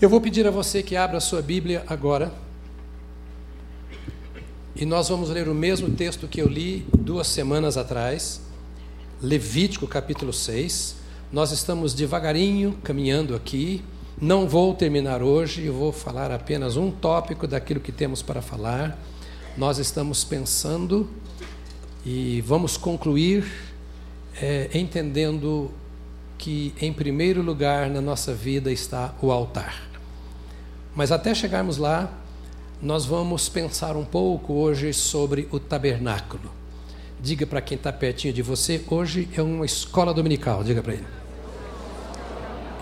Eu vou pedir a você que abra a sua Bíblia agora. E nós vamos ler o mesmo texto que eu li duas semanas atrás, Levítico capítulo 6. Nós estamos devagarinho caminhando aqui. Não vou terminar hoje, eu vou falar apenas um tópico daquilo que temos para falar. Nós estamos pensando e vamos concluir é, entendendo que, em primeiro lugar na nossa vida está o altar. Mas até chegarmos lá, nós vamos pensar um pouco hoje sobre o tabernáculo. Diga para quem está pertinho de você, hoje é uma escola dominical, diga para ele.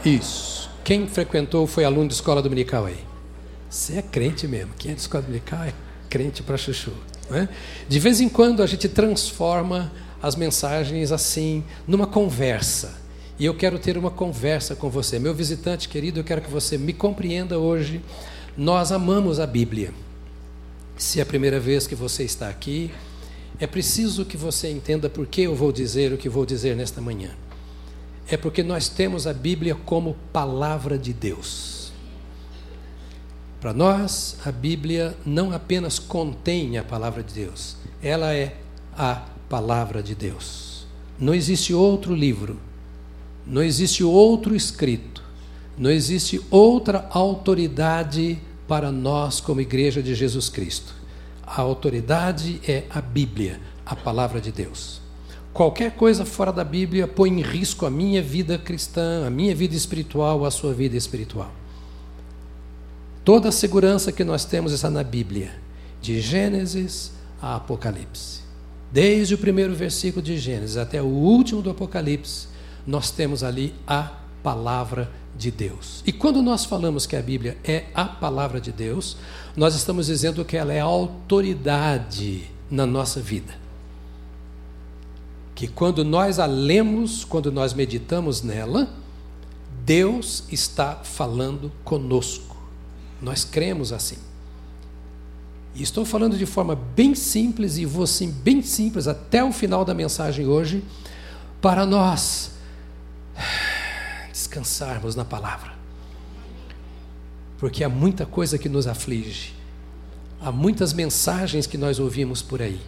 Isso. Quem frequentou foi aluno de escola dominical aí? Você é crente mesmo. Quem é de escola dominical é crente para chuchu. Né? De vez em quando a gente transforma as mensagens assim, numa conversa. E eu quero ter uma conversa com você. Meu visitante querido, eu quero que você me compreenda hoje. Nós amamos a Bíblia. Se é a primeira vez que você está aqui, é preciso que você entenda por que eu vou dizer o que vou dizer nesta manhã. É porque nós temos a Bíblia como palavra de Deus. Para nós, a Bíblia não apenas contém a palavra de Deus, ela é a palavra de Deus. Não existe outro livro não existe outro escrito, não existe outra autoridade para nós como igreja de Jesus Cristo. A autoridade é a Bíblia, a palavra de Deus. Qualquer coisa fora da Bíblia põe em risco a minha vida cristã, a minha vida espiritual, a sua vida espiritual. Toda a segurança que nós temos está na Bíblia, de Gênesis a Apocalipse. Desde o primeiro versículo de Gênesis até o último do Apocalipse, nós temos ali a palavra de Deus. E quando nós falamos que a Bíblia é a palavra de Deus, nós estamos dizendo que ela é autoridade na nossa vida. Que quando nós a lemos, quando nós meditamos nela, Deus está falando conosco. Nós cremos assim. E estou falando de forma bem simples e vou assim bem simples até o final da mensagem hoje, para nós descansarmos na palavra. Porque há muita coisa que nos aflige, há muitas mensagens que nós ouvimos por aí.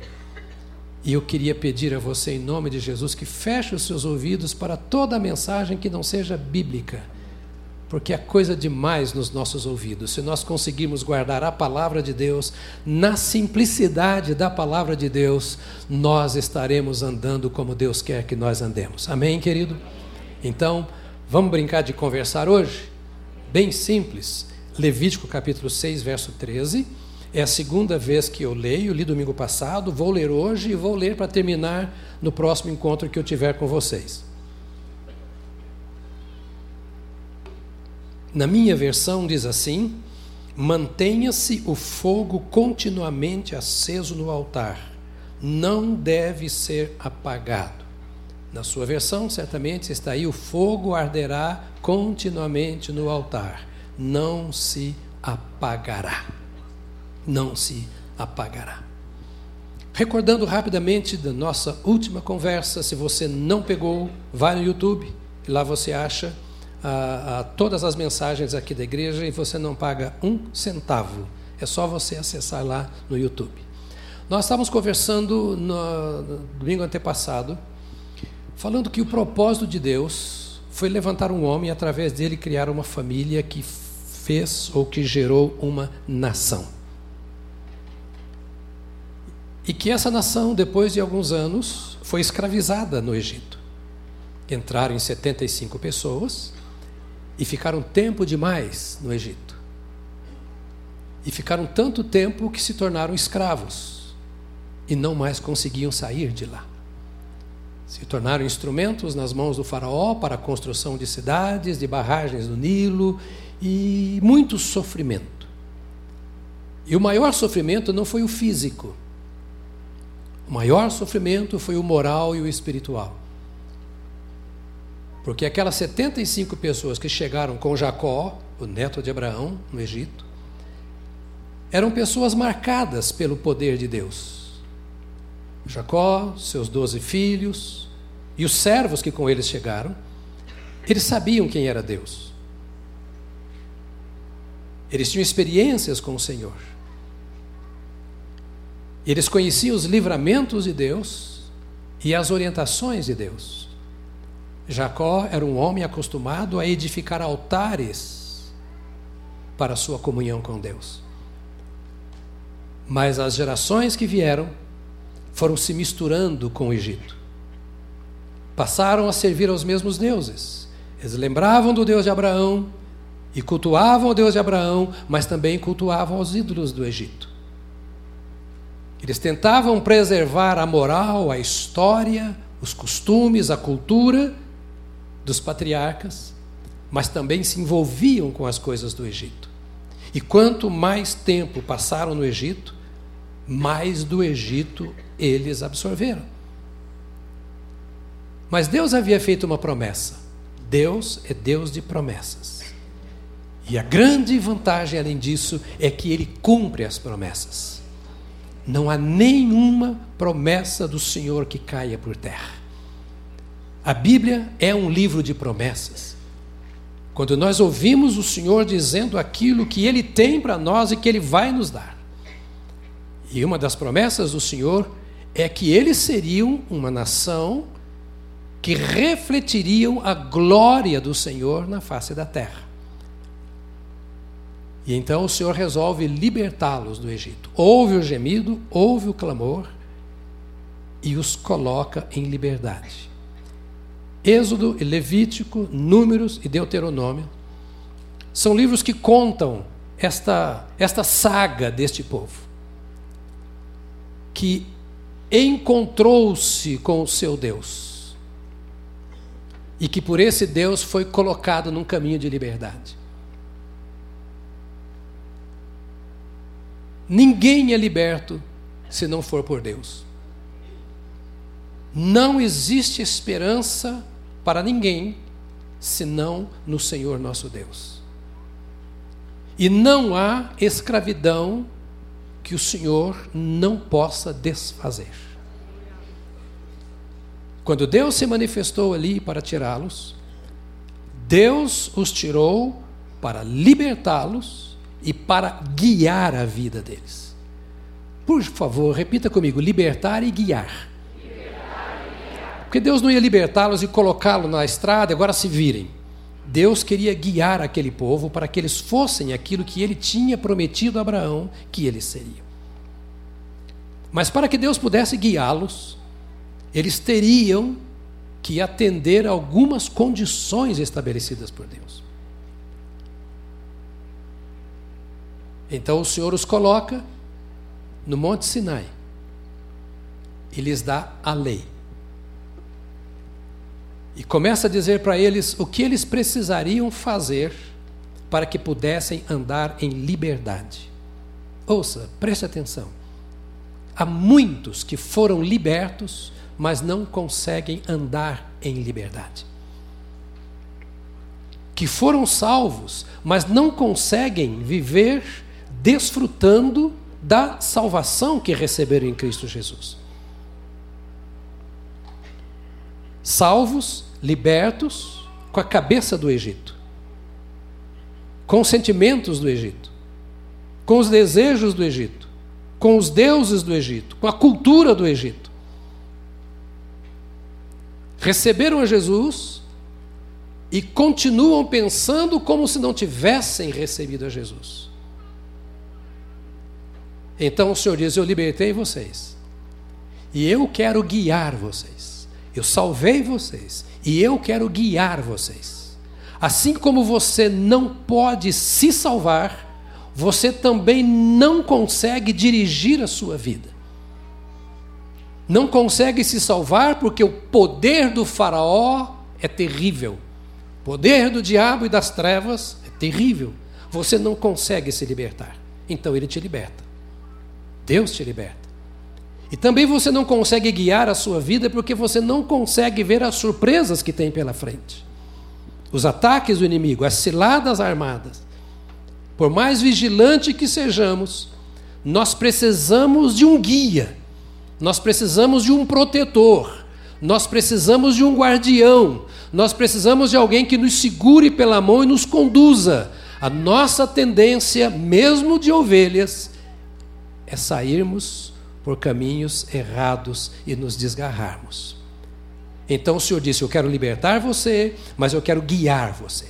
E eu queria pedir a você, em nome de Jesus, que feche os seus ouvidos para toda mensagem que não seja bíblica, porque é coisa demais nos nossos ouvidos. Se nós conseguirmos guardar a palavra de Deus, na simplicidade da palavra de Deus, nós estaremos andando como Deus quer que nós andemos. Amém, querido? Então, vamos brincar de conversar hoje? Bem simples. Levítico capítulo 6, verso 13. É a segunda vez que eu leio, li domingo passado, vou ler hoje e vou ler para terminar no próximo encontro que eu tiver com vocês. Na minha versão diz assim: mantenha-se o fogo continuamente aceso no altar, não deve ser apagado. Na sua versão, certamente está aí: o fogo arderá continuamente no altar, não se apagará. Não se apagará. Recordando rapidamente da nossa última conversa, se você não pegou, vai no YouTube, lá você acha ah, ah, todas as mensagens aqui da igreja e você não paga um centavo. É só você acessar lá no YouTube. Nós estávamos conversando no domingo antepassado falando que o propósito de Deus foi levantar um homem e através dele criar uma família que fez ou que gerou uma nação. E que essa nação, depois de alguns anos, foi escravizada no Egito. Entraram em 75 pessoas e ficaram tempo demais no Egito. E ficaram tanto tempo que se tornaram escravos e não mais conseguiam sair de lá se tornaram instrumentos nas mãos do Faraó para a construção de cidades, de barragens do Nilo e muito sofrimento. E o maior sofrimento não foi o físico, o maior sofrimento foi o moral e o espiritual. Porque aquelas 75 pessoas que chegaram com Jacó, o neto de Abraão, no Egito, eram pessoas marcadas pelo poder de Deus Jacó, seus doze filhos e os servos que com eles chegaram, eles sabiam quem era Deus. Eles tinham experiências com o Senhor. Eles conheciam os livramentos de Deus e as orientações de Deus. Jacó era um homem acostumado a edificar altares para sua comunhão com Deus. Mas as gerações que vieram foram se misturando com o Egito. Passaram a servir aos mesmos deuses. Eles lembravam do Deus de Abraão e cultuavam o Deus de Abraão, mas também cultuavam os ídolos do Egito. Eles tentavam preservar a moral, a história, os costumes, a cultura dos patriarcas, mas também se envolviam com as coisas do Egito. E quanto mais tempo passaram no Egito, mais do Egito eles absorveram. Mas Deus havia feito uma promessa. Deus é Deus de promessas. E a grande vantagem, além disso, é que ele cumpre as promessas. Não há nenhuma promessa do Senhor que caia por terra. A Bíblia é um livro de promessas. Quando nós ouvimos o Senhor dizendo aquilo que Ele tem para nós e que Ele vai nos dar. E uma das promessas do Senhor é que eles seriam uma nação que refletiriam a glória do Senhor na face da terra. E então o Senhor resolve libertá-los do Egito. Ouve o gemido, ouve o clamor e os coloca em liberdade. Êxodo e Levítico, Números e Deuteronômio são livros que contam esta, esta saga deste povo, que encontrou-se com o seu Deus e que por esse Deus foi colocado num caminho de liberdade. Ninguém é liberto se não for por Deus. Não existe esperança para ninguém senão no Senhor nosso Deus. E não há escravidão que o Senhor não possa desfazer. Quando Deus se manifestou ali para tirá-los, Deus os tirou para libertá-los e para guiar a vida deles. Por favor, repita comigo: libertar e guiar. Porque Deus não ia libertá-los e colocá-los na estrada, agora se virem. Deus queria guiar aquele povo para que eles fossem aquilo que ele tinha prometido a Abraão que eles seriam. Mas para que Deus pudesse guiá-los, eles teriam que atender a algumas condições estabelecidas por Deus. Então o Senhor os coloca no Monte Sinai e lhes dá a lei. E começa a dizer para eles o que eles precisariam fazer para que pudessem andar em liberdade. Ouça, preste atenção. Há muitos que foram libertos, mas não conseguem andar em liberdade. Que foram salvos, mas não conseguem viver desfrutando da salvação que receberam em Cristo Jesus. Salvos, libertos, com a cabeça do Egito, com os sentimentos do Egito, com os desejos do Egito, com os deuses do Egito, com a cultura do Egito. Receberam a Jesus e continuam pensando como se não tivessem recebido a Jesus. Então o Senhor diz: Eu libertei vocês, e eu quero guiar vocês. Eu salvei vocês, e eu quero guiar vocês. Assim como você não pode se salvar, você também não consegue dirigir a sua vida. Não consegue se salvar porque o poder do Faraó é terrível. O poder do diabo e das trevas é terrível. Você não consegue se libertar. Então ele te liberta. Deus te liberta. E também você não consegue guiar a sua vida porque você não consegue ver as surpresas que tem pela frente. Os ataques do inimigo, as ciladas armadas. Por mais vigilante que sejamos, nós precisamos de um guia, nós precisamos de um protetor, nós precisamos de um guardião, nós precisamos de alguém que nos segure pela mão e nos conduza A nossa tendência, mesmo de ovelhas, é sairmos por caminhos errados e nos desgarrarmos. Então o Senhor disse: Eu quero libertar você, mas eu quero guiar você.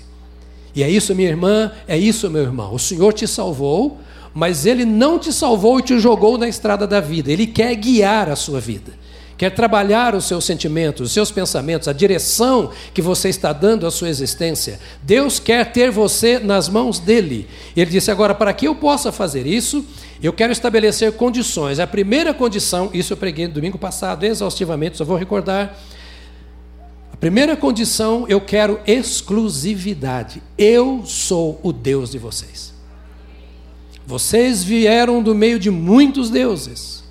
E é isso, minha irmã, é isso, meu irmão. O Senhor te salvou, mas Ele não te salvou e te jogou na estrada da vida. Ele quer guiar a sua vida quer trabalhar os seus sentimentos, os seus pensamentos, a direção que você está dando à sua existência. Deus quer ter você nas mãos dele. Ele disse: agora, para que eu possa fazer isso, eu quero estabelecer condições. A primeira condição, isso eu preguei no domingo passado exaustivamente, só vou recordar. A primeira condição, eu quero exclusividade. Eu sou o Deus de vocês. Vocês vieram do meio de muitos deuses.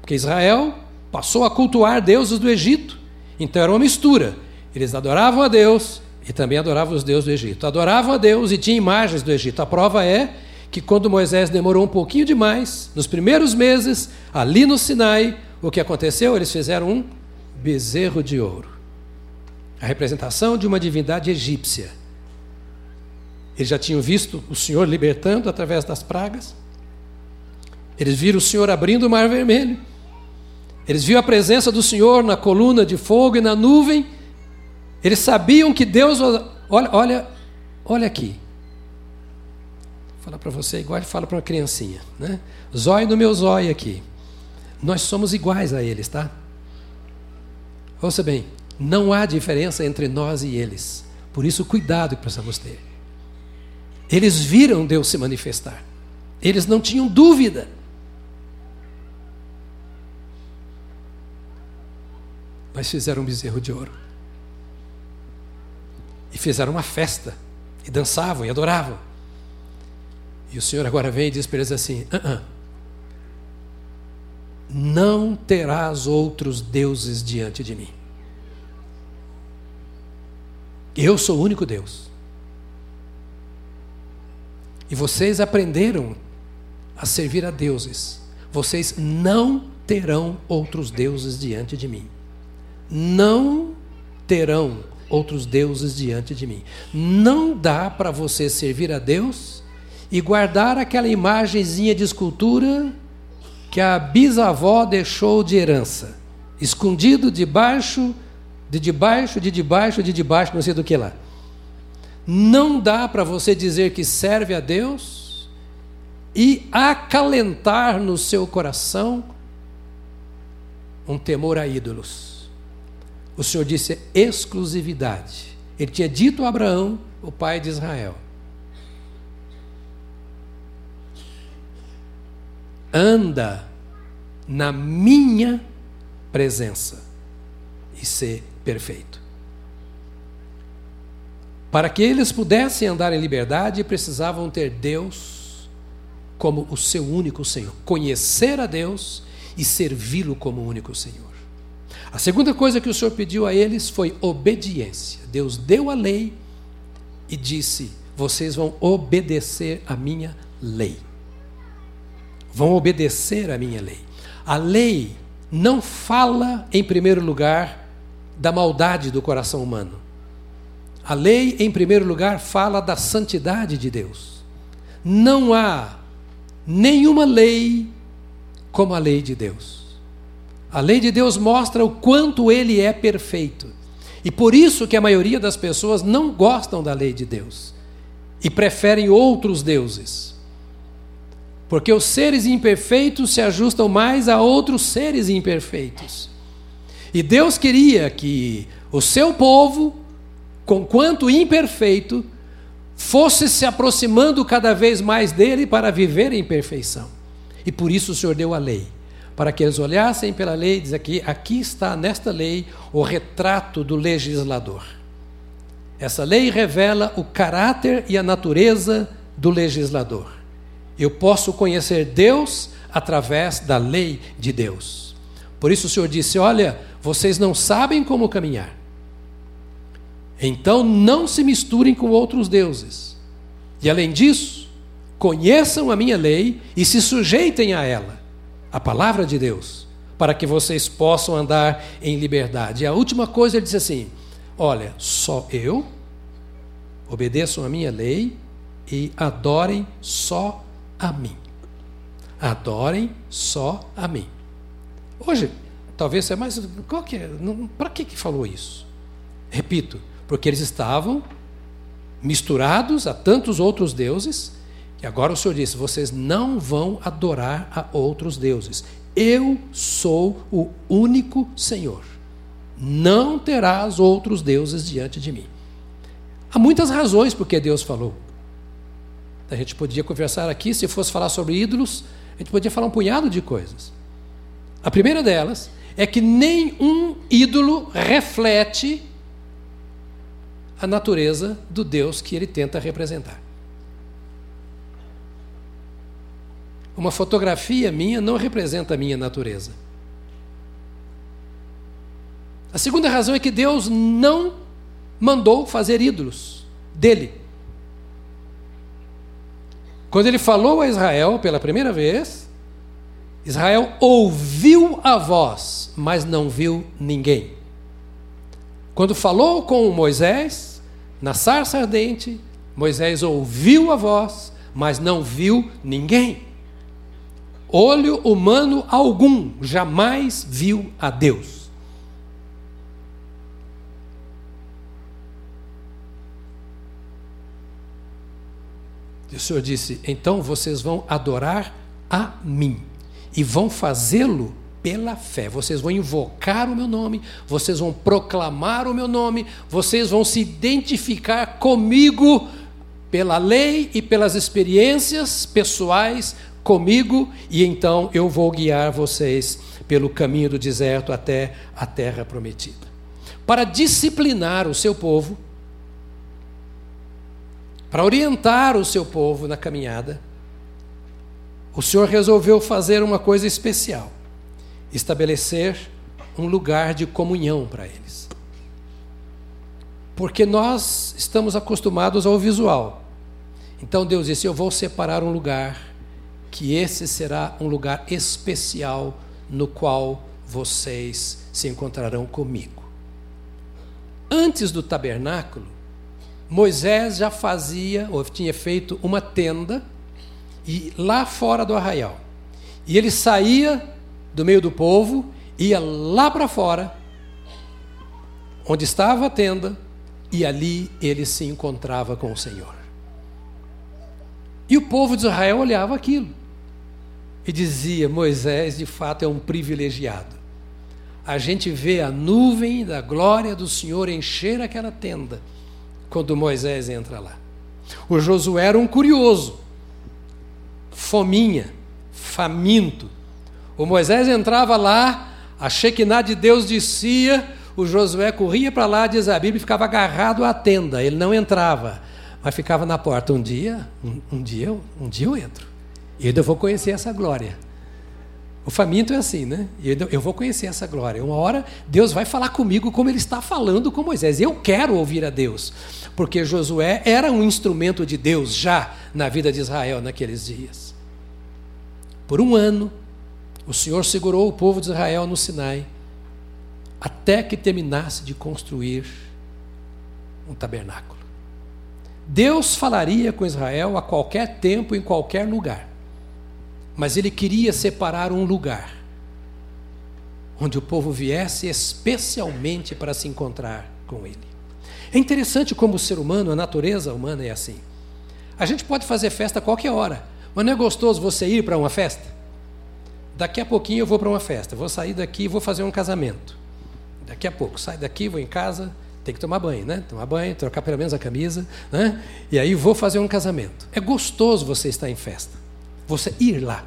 Porque Israel passou a cultuar deuses do Egito. Então era uma mistura. Eles adoravam a Deus e também adoravam os deuses do Egito. Adoravam a Deus e tinham imagens do Egito. A prova é que quando Moisés demorou um pouquinho demais, nos primeiros meses, ali no Sinai, o que aconteceu? Eles fizeram um bezerro de ouro. A representação de uma divindade egípcia. Eles já tinham visto o Senhor libertando através das pragas. Eles viram o Senhor abrindo o mar vermelho. Eles viram a presença do Senhor na coluna de fogo e na nuvem. Eles sabiam que Deus. Olha, olha, olha aqui. Falar para você igual ele fala para uma criancinha, né? Zóio no meu zóio aqui. Nós somos iguais a eles, tá? Ouça bem, não há diferença entre nós e eles. Por isso, cuidado que precisamos ter. Eles viram Deus se manifestar. Eles não tinham dúvida. mas fizeram um bezerro de ouro. E fizeram uma festa, e dançavam, e adoravam. E o Senhor agora vem e diz para eles assim: uh -uh. Não terás outros deuses diante de mim. Eu sou o único Deus. E vocês aprenderam a servir a deuses. Vocês não terão outros deuses diante de mim não terão outros deuses diante de mim. Não dá para você servir a Deus e guardar aquela imagenzinha de escultura que a bisavó deixou de herança, escondido debaixo, de debaixo, de debaixo, de debaixo, não sei do que lá. Não dá para você dizer que serve a Deus e acalentar no seu coração um temor a ídolos o Senhor disse exclusividade. Ele tinha dito a Abraão, o pai de Israel: anda na minha presença e ser perfeito. Para que eles pudessem andar em liberdade, precisavam ter Deus como o seu único Senhor, conhecer a Deus e servi-lo como único Senhor. A segunda coisa que o Senhor pediu a eles foi obediência. Deus deu a lei e disse: vocês vão obedecer a minha lei. Vão obedecer a minha lei. A lei não fala, em primeiro lugar, da maldade do coração humano. A lei, em primeiro lugar, fala da santidade de Deus. Não há nenhuma lei como a lei de Deus. A lei de Deus mostra o quanto ele é perfeito. E por isso que a maioria das pessoas não gostam da lei de Deus e preferem outros deuses. Porque os seres imperfeitos se ajustam mais a outros seres imperfeitos. E Deus queria que o seu povo, conquanto imperfeito, fosse se aproximando cada vez mais dele para viver em perfeição. E por isso o Senhor deu a lei para que eles olhassem pela lei e diz aqui, aqui está nesta lei o retrato do legislador. Essa lei revela o caráter e a natureza do legislador. Eu posso conhecer Deus através da lei de Deus. Por isso o Senhor disse: Olha, vocês não sabem como caminhar. Então não se misturem com outros deuses. E além disso, conheçam a minha lei e se sujeitem a ela a palavra de Deus, para que vocês possam andar em liberdade. E a última coisa ele diz assim: Olha, só eu obedeçam a minha lei e adorem só a mim. Adorem só a mim. Hoje, talvez seja mais. que é? Para que, que falou isso? Repito, porque eles estavam misturados a tantos outros deuses, e agora o Senhor disse: vocês não vão adorar a outros deuses. Eu sou o único Senhor. Não terás outros deuses diante de mim. Há muitas razões porque Deus falou. A gente podia conversar aqui, se fosse falar sobre ídolos, a gente podia falar um punhado de coisas. A primeira delas é que nenhum ídolo reflete a natureza do Deus que ele tenta representar. Uma fotografia minha não representa a minha natureza. A segunda razão é que Deus não mandou fazer ídolos dele. Quando ele falou a Israel pela primeira vez, Israel ouviu a voz, mas não viu ninguém. Quando falou com Moisés, na sarça ardente, Moisés ouviu a voz, mas não viu ninguém. Olho humano algum jamais viu a Deus. E o Senhor disse: então vocês vão adorar a mim e vão fazê-lo pela fé. Vocês vão invocar o meu nome, vocês vão proclamar o meu nome, vocês vão se identificar comigo pela lei e pelas experiências pessoais comigo, e então eu vou guiar vocês pelo caminho do deserto até a terra prometida. Para disciplinar o seu povo, para orientar o seu povo na caminhada, o Senhor resolveu fazer uma coisa especial: estabelecer um lugar de comunhão para eles. Porque nós estamos acostumados ao visual. Então Deus disse: Eu vou separar um lugar que esse será um lugar especial no qual vocês se encontrarão comigo. Antes do tabernáculo, Moisés já fazia, ou tinha feito uma tenda, e lá fora do arraial. E ele saía do meio do povo, ia lá para fora, onde estava a tenda, e ali ele se encontrava com o Senhor. E o povo de Israel olhava aquilo e dizia: Moisés de fato é um privilegiado. A gente vê a nuvem da glória do Senhor encher aquela tenda quando Moisés entra lá. O Josué era um curioso, fominha, faminto. O Moisés entrava lá, a Shekinah de Deus descia, o Josué corria para lá, diz a Bíblia, e ficava agarrado à tenda. Ele não entrava, mas ficava na porta. Um dia, um, um dia, um dia eu entro. E eu vou conhecer essa glória. O faminto é assim, né? Eu vou conhecer essa glória. Uma hora Deus vai falar comigo como Ele está falando com Moisés. Eu quero ouvir a Deus, porque Josué era um instrumento de Deus já na vida de Israel naqueles dias. Por um ano, o Senhor segurou o povo de Israel no Sinai, até que terminasse de construir um tabernáculo. Deus falaria com Israel a qualquer tempo, em qualquer lugar. Mas ele queria separar um lugar onde o povo viesse especialmente para se encontrar com ele. É interessante como o ser humano, a natureza humana é assim. A gente pode fazer festa a qualquer hora, mas não é gostoso você ir para uma festa? Daqui a pouquinho eu vou para uma festa, vou sair daqui e vou fazer um casamento. Daqui a pouco, sai daqui, vou em casa, tem que tomar banho, né? Tomar banho, trocar pelo menos a camisa, né? E aí vou fazer um casamento. É gostoso você estar em festa você ir lá.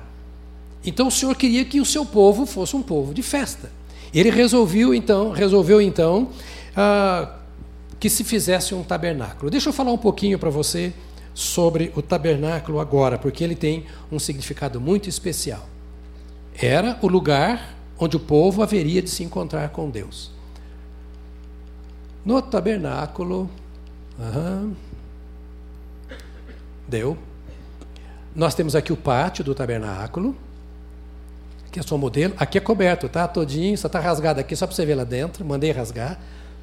Então o Senhor queria que o seu povo fosse um povo de festa. Ele resolveu então, resolveu então ah, que se fizesse um tabernáculo. Deixa eu falar um pouquinho para você sobre o tabernáculo agora, porque ele tem um significado muito especial. Era o lugar onde o povo haveria de se encontrar com Deus. No tabernáculo, uhum, deu. Nós temos aqui o pátio do tabernáculo. Aqui é só modelo. Aqui é coberto, tá? Todinho, só está rasgado aqui, só para você ver lá dentro. Mandei rasgar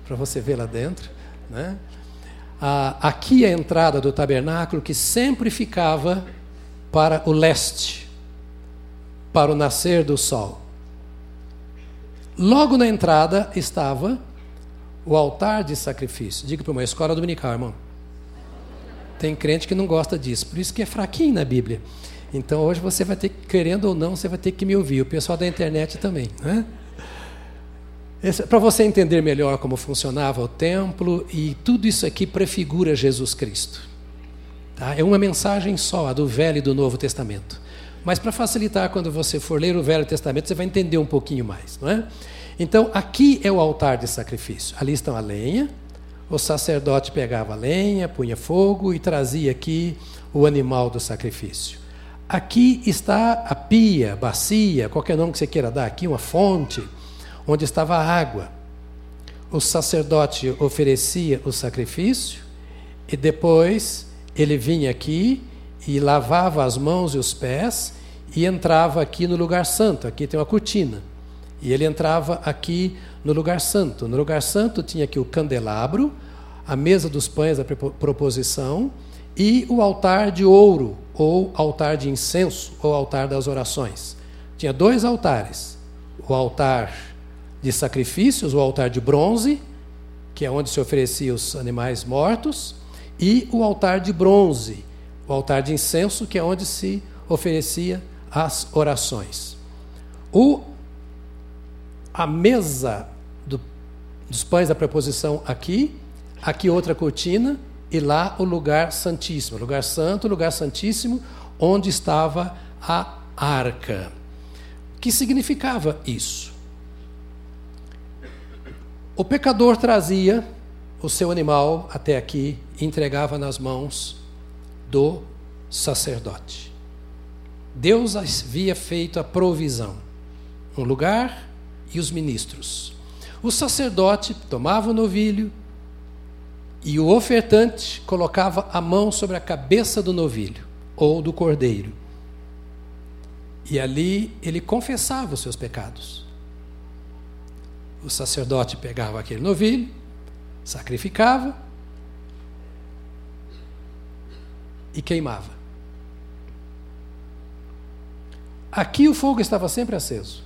para você ver lá dentro. Né? aqui a entrada do tabernáculo que sempre ficava para o leste, para o nascer do sol. Logo na entrada estava o altar de sacrifício. Diga para uma escola dominical, irmão. Tem crente que não gosta disso, por isso que é fraquinho na Bíblia. Então hoje você vai ter, querendo ou não, você vai ter que me ouvir. O pessoal da internet também. Né? Para você entender melhor como funcionava o templo, e tudo isso aqui prefigura Jesus Cristo. Tá? É uma mensagem só, a do Velho e do Novo Testamento. Mas para facilitar, quando você for ler o Velho Testamento, você vai entender um pouquinho mais. Não é? Então, aqui é o altar de sacrifício. Ali estão a lenha, o sacerdote pegava lenha, punha fogo e trazia aqui o animal do sacrifício. Aqui está a pia, bacia, qualquer nome que você queira dar, aqui uma fonte, onde estava a água. O sacerdote oferecia o sacrifício e depois ele vinha aqui e lavava as mãos e os pés e entrava aqui no lugar santo. Aqui tem uma cortina. E ele entrava aqui no lugar santo. No lugar santo tinha aqui o candelabro, a mesa dos pães da proposição e o altar de ouro, ou altar de incenso, ou altar das orações. Tinha dois altares: o altar de sacrifícios, o altar de bronze, que é onde se oferecia os animais mortos, e o altar de bronze, o altar de incenso, que é onde se oferecia as orações. O a mesa do, dos pães da preposição aqui, aqui outra cortina e lá o lugar santíssimo, lugar santo, lugar santíssimo, onde estava a arca. O que significava isso? O pecador trazia o seu animal até aqui e entregava nas mãos do sacerdote. Deus havia feito a provisão, um lugar e os ministros. O sacerdote tomava o novilho e o ofertante colocava a mão sobre a cabeça do novilho ou do cordeiro. E ali ele confessava os seus pecados. O sacerdote pegava aquele novilho, sacrificava e queimava. Aqui o fogo estava sempre aceso.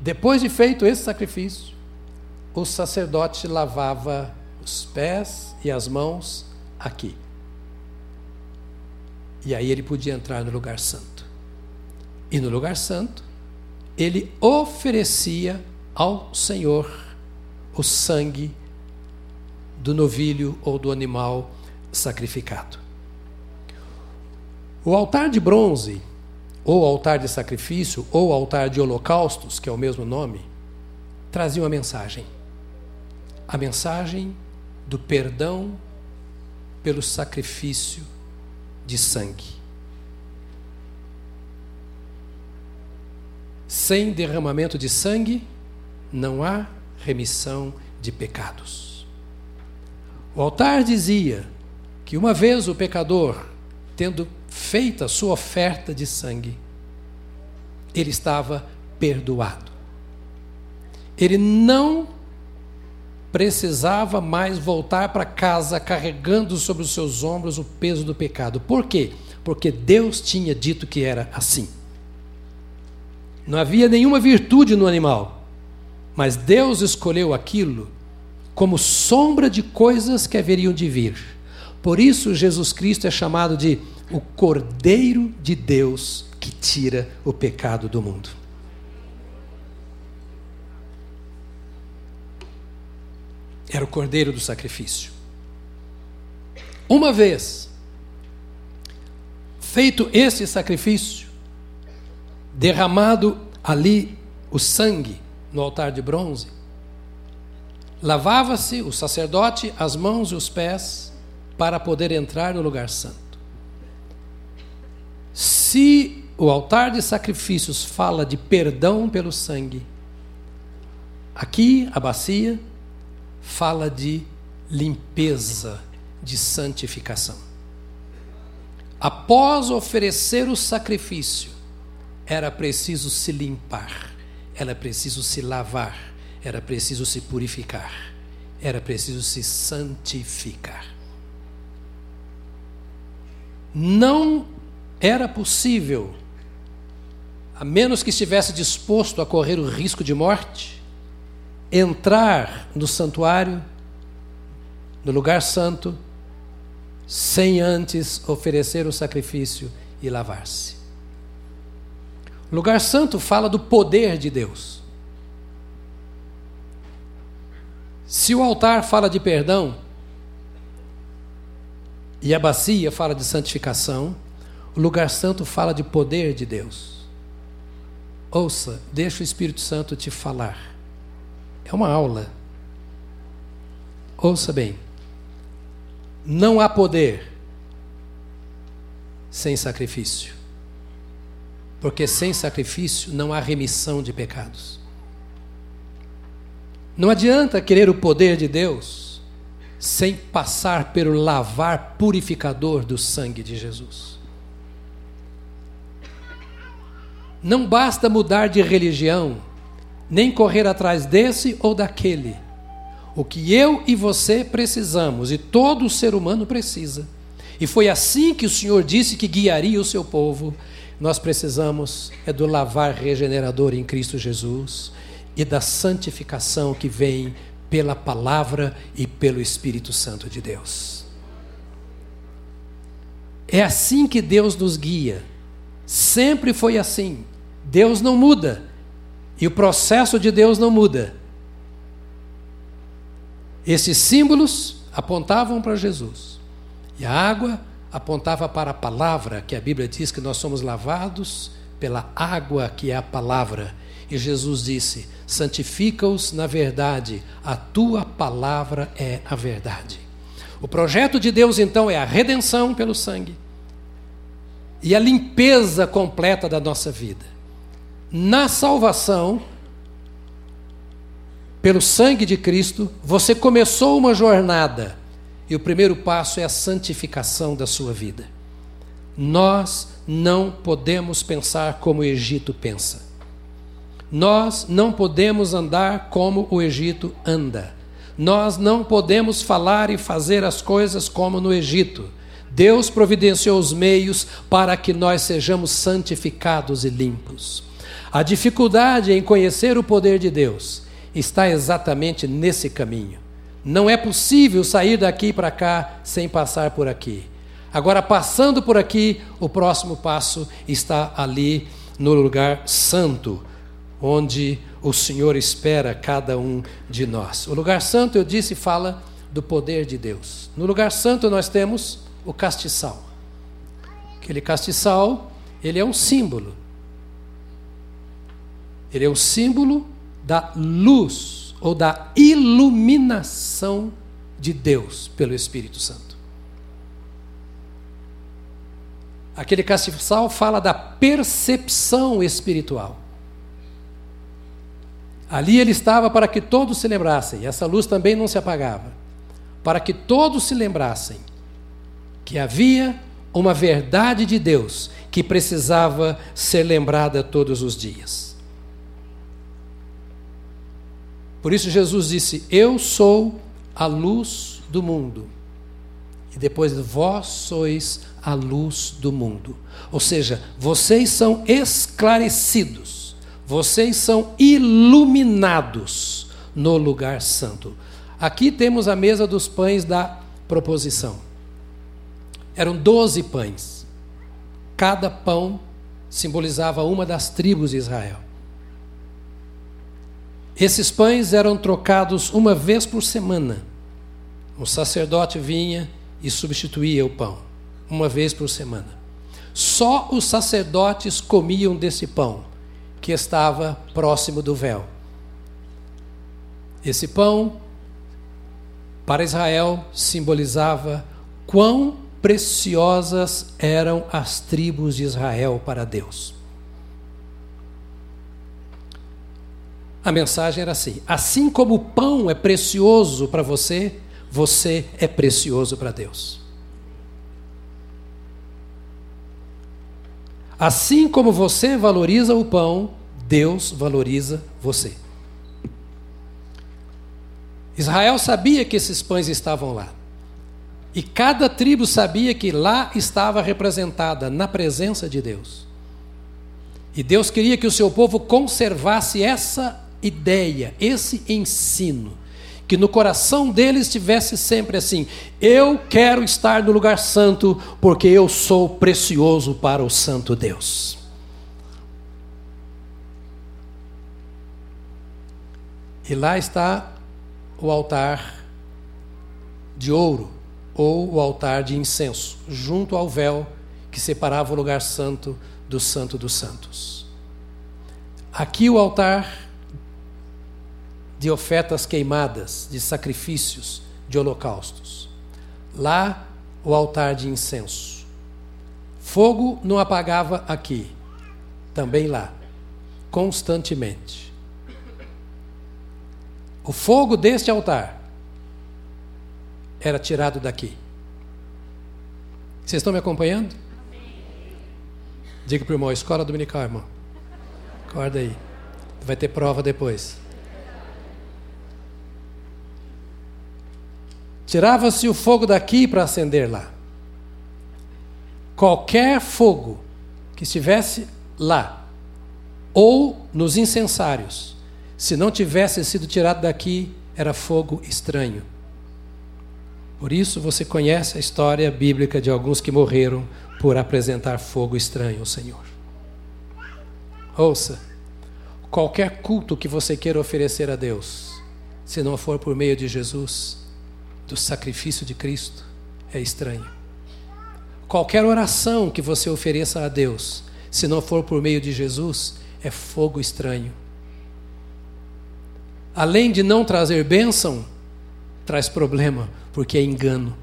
Depois de feito esse sacrifício, o sacerdote lavava os pés e as mãos aqui. E aí ele podia entrar no lugar santo. E no lugar santo, ele oferecia ao Senhor o sangue do novilho ou do animal sacrificado. O altar de bronze ou altar de sacrifício, ou altar de holocaustos, que é o mesmo nome, trazia uma mensagem. A mensagem do perdão pelo sacrifício de sangue. Sem derramamento de sangue, não há remissão de pecados. O altar dizia que uma vez o pecador, tendo feita a sua oferta de sangue, ele estava perdoado. Ele não precisava mais voltar para casa carregando sobre os seus ombros o peso do pecado. Por quê? Porque Deus tinha dito que era assim. Não havia nenhuma virtude no animal, mas Deus escolheu aquilo como sombra de coisas que haveriam de vir. Por isso, Jesus Cristo é chamado de o Cordeiro de Deus que tira o pecado do mundo. Era o cordeiro do sacrifício. Uma vez feito esse sacrifício, derramado ali o sangue no altar de bronze, lavava-se o sacerdote as mãos e os pés para poder entrar no lugar santo. Se o altar de sacrifícios fala de perdão pelo sangue, aqui a bacia fala de limpeza, de santificação. Após oferecer o sacrifício, era preciso se limpar, era preciso se lavar, era preciso se purificar. era preciso se santificar. Não era possível, a menos que estivesse disposto a correr o risco de morte, entrar no santuário, no lugar santo, sem antes oferecer o sacrifício e lavar-se. O lugar santo fala do poder de Deus. Se o altar fala de perdão e a bacia fala de santificação, o lugar santo fala de poder de Deus. Ouça, deixa o Espírito Santo te falar. É uma aula. Ouça bem. Não há poder sem sacrifício. Porque sem sacrifício não há remissão de pecados. Não adianta querer o poder de Deus sem passar pelo lavar purificador do sangue de Jesus. Não basta mudar de religião, nem correr atrás desse ou daquele. O que eu e você precisamos, e todo ser humano precisa, e foi assim que o Senhor disse que guiaria o seu povo, nós precisamos é do lavar regenerador em Cristo Jesus e da santificação que vem pela palavra e pelo Espírito Santo de Deus. É assim que Deus nos guia. Sempre foi assim. Deus não muda. E o processo de Deus não muda. Esses símbolos apontavam para Jesus. E a água apontava para a palavra, que a Bíblia diz que nós somos lavados pela água que é a palavra. E Jesus disse: santifica-os na verdade, a tua palavra é a verdade. O projeto de Deus, então, é a redenção pelo sangue e a limpeza completa da nossa vida. Na salvação, pelo sangue de Cristo, você começou uma jornada e o primeiro passo é a santificação da sua vida. Nós não podemos pensar como o Egito pensa. Nós não podemos andar como o Egito anda. Nós não podemos falar e fazer as coisas como no Egito. Deus providenciou os meios para que nós sejamos santificados e limpos. A dificuldade em conhecer o poder de Deus está exatamente nesse caminho. Não é possível sair daqui para cá sem passar por aqui. Agora, passando por aqui, o próximo passo está ali no lugar santo, onde o Senhor espera cada um de nós. O lugar santo, eu disse, fala do poder de Deus. No lugar santo nós temos o castiçal. Aquele castiçal, ele é um símbolo. Ele é um símbolo da luz ou da iluminação de Deus pelo Espírito Santo. Aquele castiçal fala da percepção espiritual. Ali ele estava para que todos se lembrassem, e essa luz também não se apagava, para que todos se lembrassem que havia uma verdade de Deus que precisava ser lembrada todos os dias. Por isso Jesus disse: Eu sou a luz do mundo. E depois, vós sois a luz do mundo. Ou seja, vocês são esclarecidos vocês são iluminados no lugar santo. Aqui temos a mesa dos pães da proposição. Eram doze pães. Cada pão simbolizava uma das tribos de Israel. Esses pães eram trocados uma vez por semana. O sacerdote vinha e substituía o pão, uma vez por semana. Só os sacerdotes comiam desse pão que estava próximo do véu. Esse pão, para Israel, simbolizava quão preciosas eram as tribos de Israel para Deus. A mensagem era assim: assim como o pão é precioso para você, você é precioso para Deus. Assim como você valoriza o pão, Deus valoriza você. Israel sabia que esses pães estavam lá. E cada tribo sabia que lá estava representada, na presença de Deus. E Deus queria que o seu povo conservasse essa ideia, esse ensino. Que no coração deles tivesse sempre assim: eu quero estar no lugar santo, porque eu sou precioso para o Santo Deus. E lá está o altar de ouro, ou o altar de incenso, junto ao véu que separava o lugar santo do Santo dos Santos. Aqui o altar de ofertas queimadas, de sacrifícios, de holocaustos. Lá o altar de incenso. Fogo não apagava aqui, também lá, constantemente. O fogo deste altar era tirado daqui. Vocês estão me acompanhando? Diga para o irmão, escola dominical, irmão. Acorda aí. Vai ter prova depois. Tirava-se o fogo daqui para acender lá. Qualquer fogo que estivesse lá, ou nos incensários, se não tivesse sido tirado daqui, era fogo estranho. Por isso você conhece a história bíblica de alguns que morreram por apresentar fogo estranho ao Senhor. Ouça, qualquer culto que você queira oferecer a Deus, se não for por meio de Jesus, do sacrifício de Cristo, é estranho. Qualquer oração que você ofereça a Deus, se não for por meio de Jesus, é fogo estranho. Além de não trazer bênção, traz problema, porque é engano.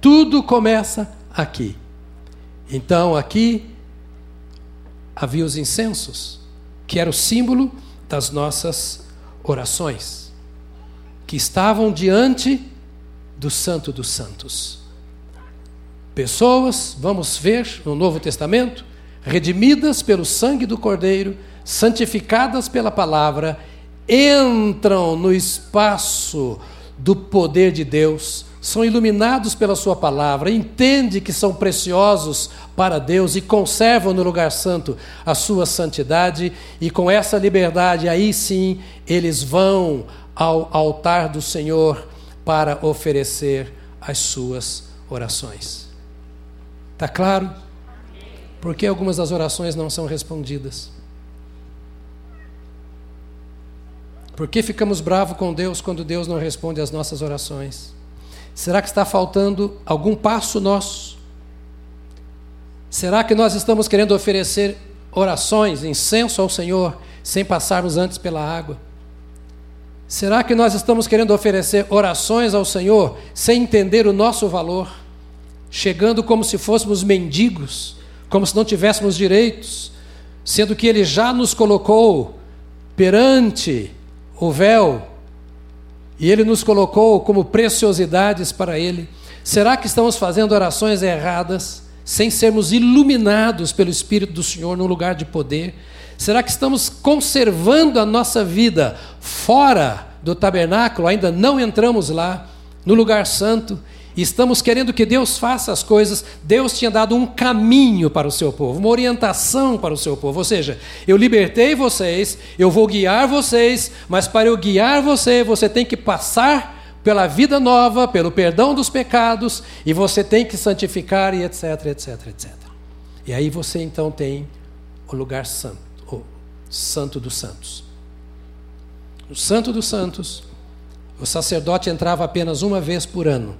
Tudo começa aqui. Então, aqui havia os incensos, que era o símbolo das nossas orações, que estavam diante do Santo dos Santos. Pessoas, vamos ver no Novo Testamento, redimidas pelo sangue do Cordeiro, santificadas pela palavra entram no espaço do poder de Deus, são iluminados pela Sua palavra, entendem que são preciosos para Deus e conservam no lugar santo a sua santidade, e com essa liberdade, aí sim, eles vão ao altar do Senhor para oferecer as suas orações. Está claro? Por que algumas das orações não são respondidas? Por que ficamos bravos com Deus quando Deus não responde às nossas orações? Será que está faltando algum passo nosso? Será que nós estamos querendo oferecer orações, incenso ao Senhor, sem passarmos antes pela água? Será que nós estamos querendo oferecer orações ao Senhor sem entender o nosso valor, chegando como se fôssemos mendigos, como se não tivéssemos direitos, sendo que Ele já nos colocou perante o véu e Ele nos colocou como preciosidades para Ele? Será que estamos fazendo orações erradas, sem sermos iluminados pelo Espírito do Senhor num lugar de poder? Será que estamos conservando a nossa vida fora do tabernáculo, ainda não entramos lá, no lugar santo, e estamos querendo que Deus faça as coisas, Deus tinha dado um caminho para o seu povo, uma orientação para o seu povo. Ou seja, eu libertei vocês, eu vou guiar vocês, mas para eu guiar você, você tem que passar pela vida nova, pelo perdão dos pecados, e você tem que santificar e etc, etc, etc. E aí você então tem o lugar santo, santo dos santos. No santo dos santos, o sacerdote entrava apenas uma vez por ano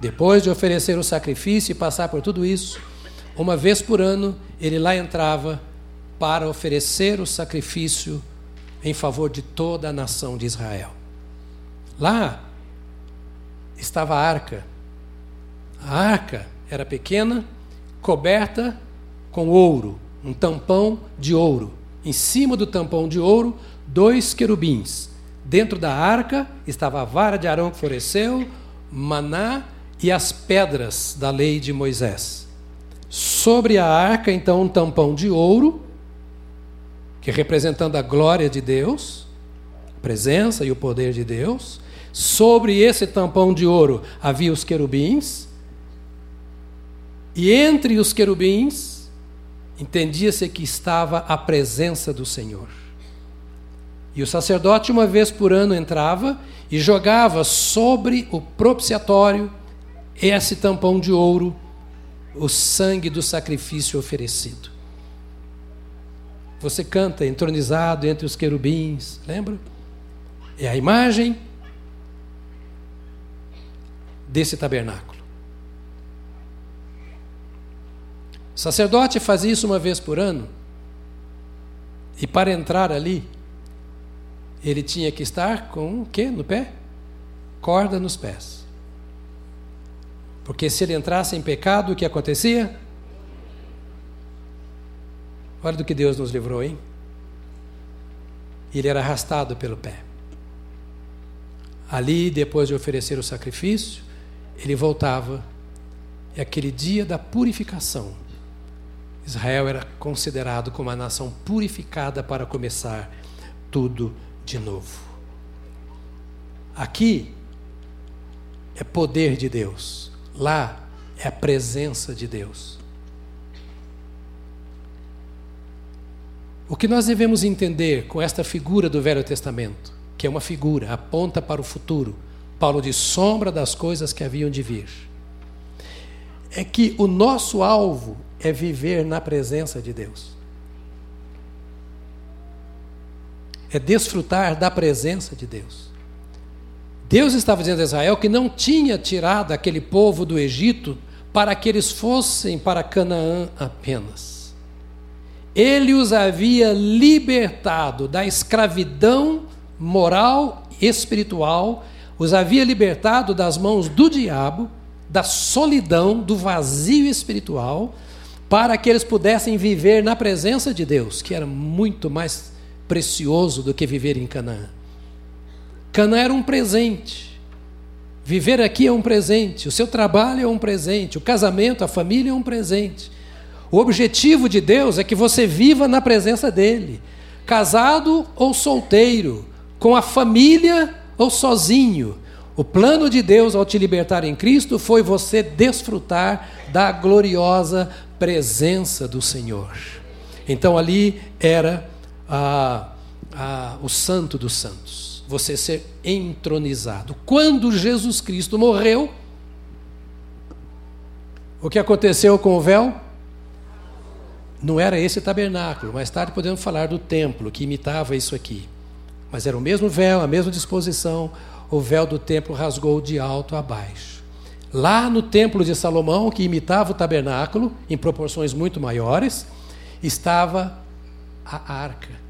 depois de oferecer o sacrifício e passar por tudo isso, uma vez por ano ele lá entrava para oferecer o sacrifício em favor de toda a nação de Israel. Lá estava a arca. A arca era pequena, coberta com ouro, um tampão de ouro. Em cima do tampão de ouro, dois querubins. Dentro da arca estava a vara de Arão que floresceu, maná e as pedras da lei de Moisés. Sobre a arca, então, um tampão de ouro, que representando a glória de Deus, a presença e o poder de Deus. Sobre esse tampão de ouro havia os querubins. E entre os querubins, entendia-se que estava a presença do Senhor. E o sacerdote, uma vez por ano, entrava e jogava sobre o propiciatório esse tampão de ouro, o sangue do sacrifício oferecido. Você canta entronizado entre os querubins, lembra? É a imagem desse tabernáculo. O sacerdote fazia isso uma vez por ano, e para entrar ali, ele tinha que estar com o que no pé? Corda nos pés. Porque se ele entrasse em pecado, o que acontecia? Olha do que Deus nos livrou, hein? Ele era arrastado pelo pé. Ali, depois de oferecer o sacrifício, ele voltava. E aquele dia da purificação, Israel era considerado como uma nação purificada para começar tudo de novo. Aqui é poder de Deus, lá é a presença de Deus. O que nós devemos entender com esta figura do Velho Testamento, que é uma figura, aponta para o futuro, Paulo diz sombra das coisas que haviam de vir, é que o nosso alvo é viver na presença de Deus. é desfrutar da presença de Deus. Deus estava dizendo a Israel que não tinha tirado aquele povo do Egito para que eles fossem para Canaã apenas. Ele os havia libertado da escravidão moral e espiritual, os havia libertado das mãos do diabo, da solidão, do vazio espiritual, para que eles pudessem viver na presença de Deus, que era muito mais precioso do que viver em Canaã. Canaã era um presente. Viver aqui é um presente, o seu trabalho é um presente, o casamento, a família é um presente. O objetivo de Deus é que você viva na presença dele, casado ou solteiro, com a família ou sozinho. O plano de Deus ao te libertar em Cristo foi você desfrutar da gloriosa presença do Senhor. Então ali era o Santo dos Santos, você ser entronizado. Quando Jesus Cristo morreu, o que aconteceu com o véu? Não era esse tabernáculo. Mais tarde podemos falar do templo que imitava isso aqui. Mas era o mesmo véu, a mesma disposição. O véu do templo rasgou de alto a baixo. Lá no templo de Salomão, que imitava o tabernáculo, em proporções muito maiores, estava a arca.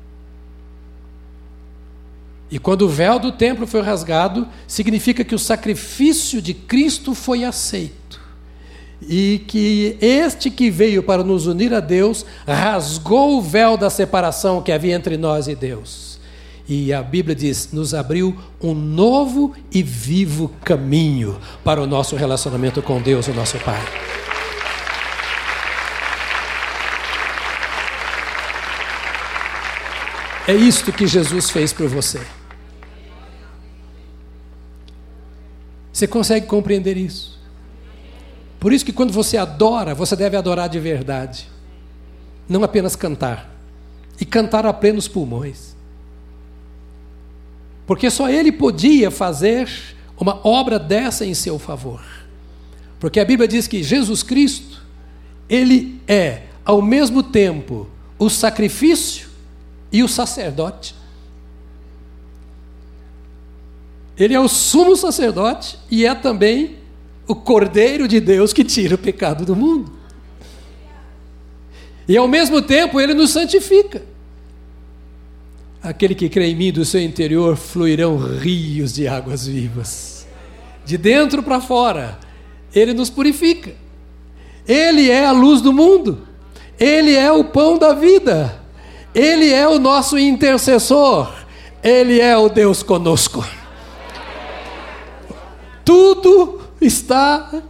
E quando o véu do templo foi rasgado, significa que o sacrifício de Cristo foi aceito. E que este que veio para nos unir a Deus rasgou o véu da separação que havia entre nós e Deus. E a Bíblia diz: nos abriu um novo e vivo caminho para o nosso relacionamento com Deus, o nosso Pai. É isto que Jesus fez por você. Você consegue compreender isso? Por isso que quando você adora, você deve adorar de verdade. Não apenas cantar. E cantar a plenos pulmões. Porque só ele podia fazer uma obra dessa em seu favor. Porque a Bíblia diz que Jesus Cristo, ele é ao mesmo tempo o sacrifício e o sacerdote. Ele é o sumo sacerdote e é também o Cordeiro de Deus que tira o pecado do mundo. E ao mesmo tempo ele nos santifica. Aquele que crê em mim, do seu interior fluirão rios de águas vivas. De dentro para fora, ele nos purifica. Ele é a luz do mundo. Ele é o pão da vida. Ele é o nosso intercessor. Ele é o Deus conosco. Tudo está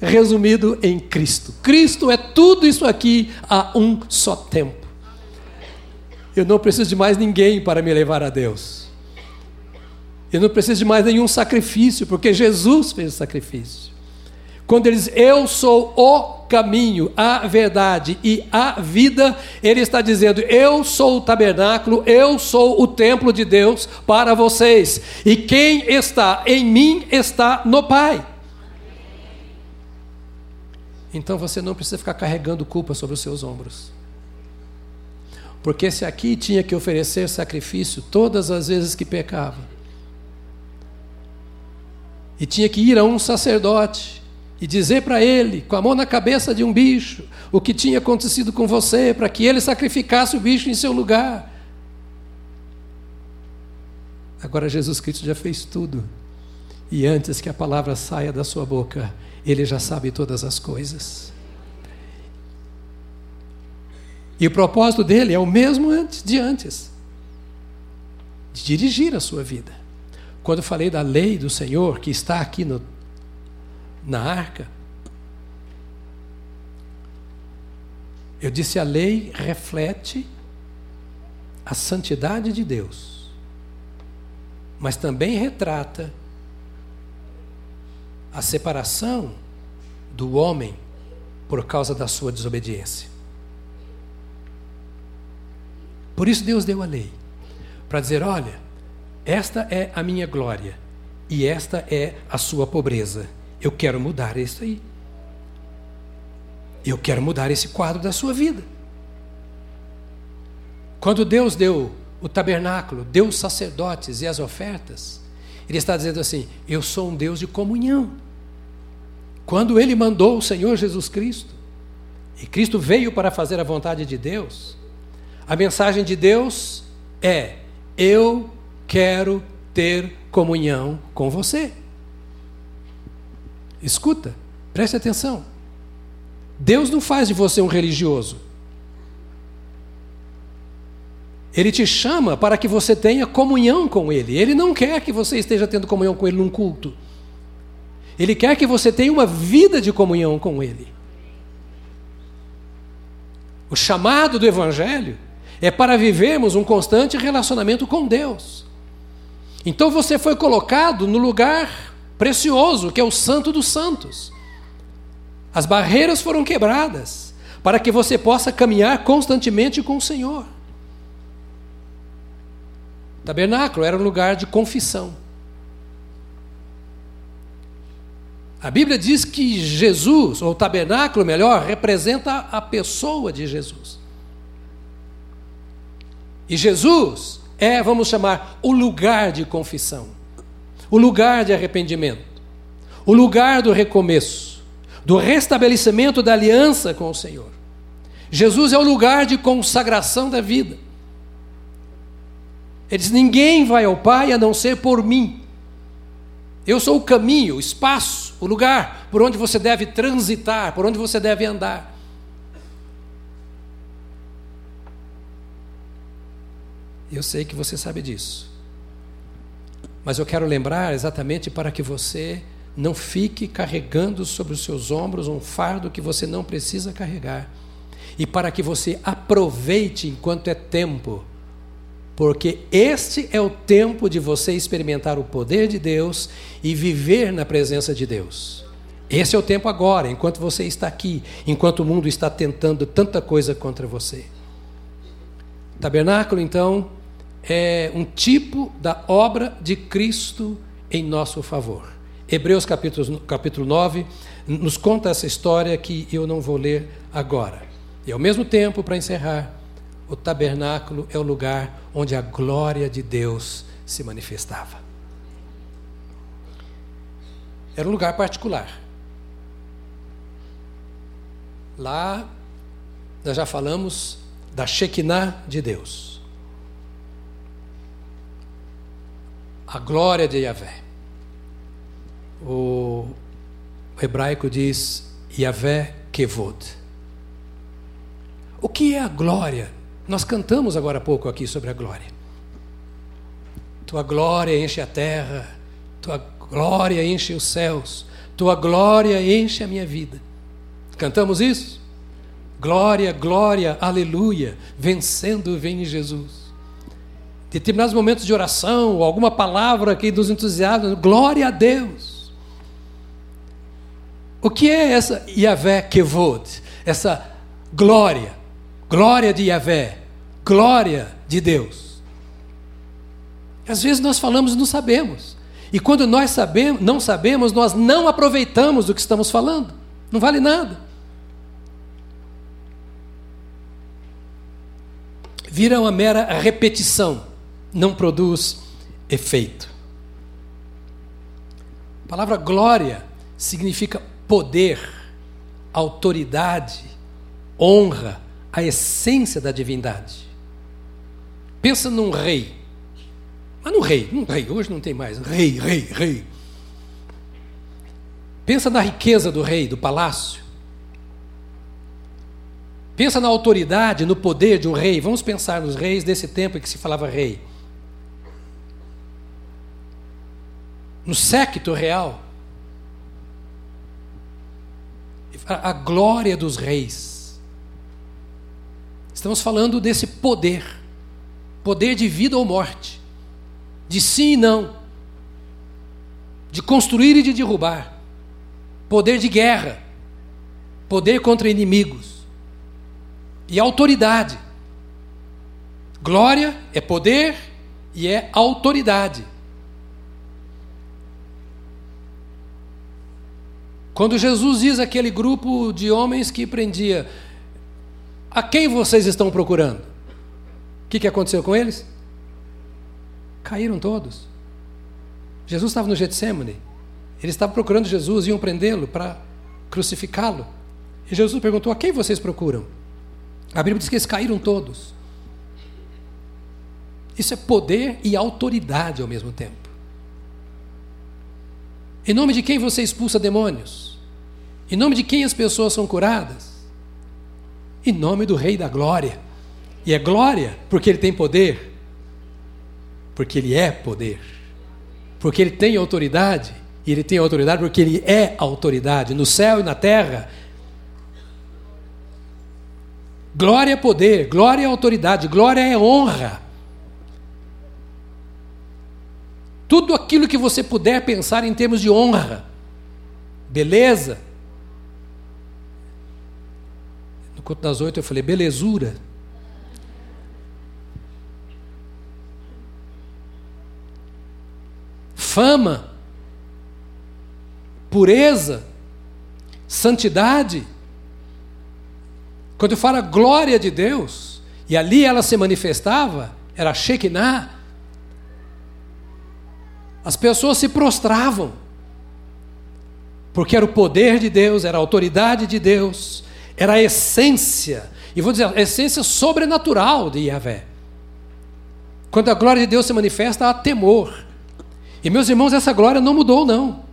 resumido em Cristo. Cristo é tudo isso aqui a um só tempo. Eu não preciso de mais ninguém para me levar a Deus. Eu não preciso de mais nenhum sacrifício, porque Jesus fez o sacrifício. Quando ele diz, Eu sou o caminho, a verdade e a vida, ele está dizendo: Eu sou o tabernáculo, eu sou o templo de Deus para vocês. E quem está em mim está no Pai. Então você não precisa ficar carregando culpa sobre os seus ombros. Porque se aqui tinha que oferecer sacrifício todas as vezes que pecava, e tinha que ir a um sacerdote e dizer para ele, com a mão na cabeça de um bicho, o que tinha acontecido com você, para que ele sacrificasse o bicho em seu lugar. Agora Jesus Cristo já fez tudo. E antes que a palavra saia da sua boca, ele já sabe todas as coisas. E o propósito dele é o mesmo antes, de antes de dirigir a sua vida. Quando eu falei da lei do Senhor, que está aqui no, na arca, eu disse: a lei reflete a santidade de Deus, mas também retrata a separação do homem por causa da sua desobediência. Por isso Deus deu a lei para dizer: olha, esta é a minha glória e esta é a sua pobreza. Eu quero mudar isso aí. Eu quero mudar esse quadro da sua vida. Quando Deus deu o tabernáculo, deu os sacerdotes e as ofertas, Ele está dizendo assim: Eu sou um Deus de comunhão. Quando ele mandou o Senhor Jesus Cristo, e Cristo veio para fazer a vontade de Deus, a mensagem de Deus é: eu quero ter comunhão com você. Escuta, preste atenção. Deus não faz de você um religioso. Ele te chama para que você tenha comunhão com Ele. Ele não quer que você esteja tendo comunhão com Ele num culto. Ele quer que você tenha uma vida de comunhão com Ele. O chamado do Evangelho é para vivermos um constante relacionamento com Deus. Então você foi colocado no lugar precioso, que é o Santo dos Santos. As barreiras foram quebradas para que você possa caminhar constantemente com o Senhor. O tabernáculo era um lugar de confissão. A Bíblia diz que Jesus, ou o tabernáculo melhor, representa a pessoa de Jesus. E Jesus é, vamos chamar, o lugar de confissão, o lugar de arrependimento, o lugar do recomeço, do restabelecimento da aliança com o Senhor. Jesus é o lugar de consagração da vida. Ele diz: Ninguém vai ao Pai a não ser por mim. Eu sou o caminho, o espaço, o lugar por onde você deve transitar, por onde você deve andar. Eu sei que você sabe disso. Mas eu quero lembrar exatamente para que você não fique carregando sobre os seus ombros um fardo que você não precisa carregar. E para que você aproveite enquanto é tempo porque este é o tempo de você experimentar o poder de Deus e viver na presença de Deus. Esse é o tempo agora, enquanto você está aqui, enquanto o mundo está tentando tanta coisa contra você. Tabernáculo, então, é um tipo da obra de Cristo em nosso favor. Hebreus capítulo, capítulo 9 nos conta essa história que eu não vou ler agora. E ao mesmo tempo, para encerrar, o tabernáculo é o lugar onde a glória de Deus se manifestava. Era um lugar particular. Lá nós já falamos da Shekinah de Deus. A glória de Yahvé. O hebraico diz Yahvé Kevod. O que é a glória nós cantamos agora há pouco aqui sobre a glória. Tua glória enche a terra, tua glória enche os céus, tua glória enche a minha vida. Cantamos isso? Glória, glória, aleluia, vencendo vem Jesus. Determinados momentos de oração, alguma palavra que nos entusiasma, glória a Deus. O que é essa Yahvé Kevod? Essa glória, glória de Yahvé, glória de Deus. Às vezes nós falamos e não sabemos. E quando nós sabemos, não sabemos, nós não aproveitamos do que estamos falando. Não vale nada. Vira uma mera repetição, não produz efeito. A palavra glória significa poder, autoridade, honra, a essência da divindade. Pensa num rei. Mas num rei, num rei, hoje não tem mais. Rei, rei, rei. Pensa na riqueza do rei, do palácio. Pensa na autoridade, no poder de um rei. Vamos pensar nos reis desse tempo em que se falava rei. No séquito real. A, glória dos reis. Estamos falando desse poder. Poder de vida ou morte. De sim e não. De construir e de derrubar. Poder de guerra. Poder contra inimigos e autoridade. Glória é poder e é autoridade. Quando Jesus diz aquele grupo de homens que prendia, a quem vocês estão procurando? O que, que aconteceu com eles? Caíram todos. Jesus estava no Getsemane. Eles estavam procurando Jesus, iam prendê-lo para crucificá-lo. E Jesus perguntou: A quem vocês procuram? A Bíblia diz que eles caíram todos. Isso é poder e autoridade ao mesmo tempo. Em nome de quem você expulsa demônios? Em nome de quem as pessoas são curadas? Em nome do Rei da Glória. E é glória porque ele tem poder, porque ele é poder, porque ele tem autoridade, e ele tem autoridade porque ele é autoridade no céu e na terra, Glória é poder, glória é autoridade, glória é honra. Tudo aquilo que você puder pensar em termos de honra, beleza. No culto das oito eu falei, belezura. Fama, pureza, santidade. Quando fala glória de Deus, e ali ela se manifestava, era Shekinah, as pessoas se prostravam, porque era o poder de Deus, era a autoridade de Deus, era a essência, e vou dizer, a essência sobrenatural de Yahvé. Quando a glória de Deus se manifesta, há temor. E meus irmãos, essa glória não mudou, não.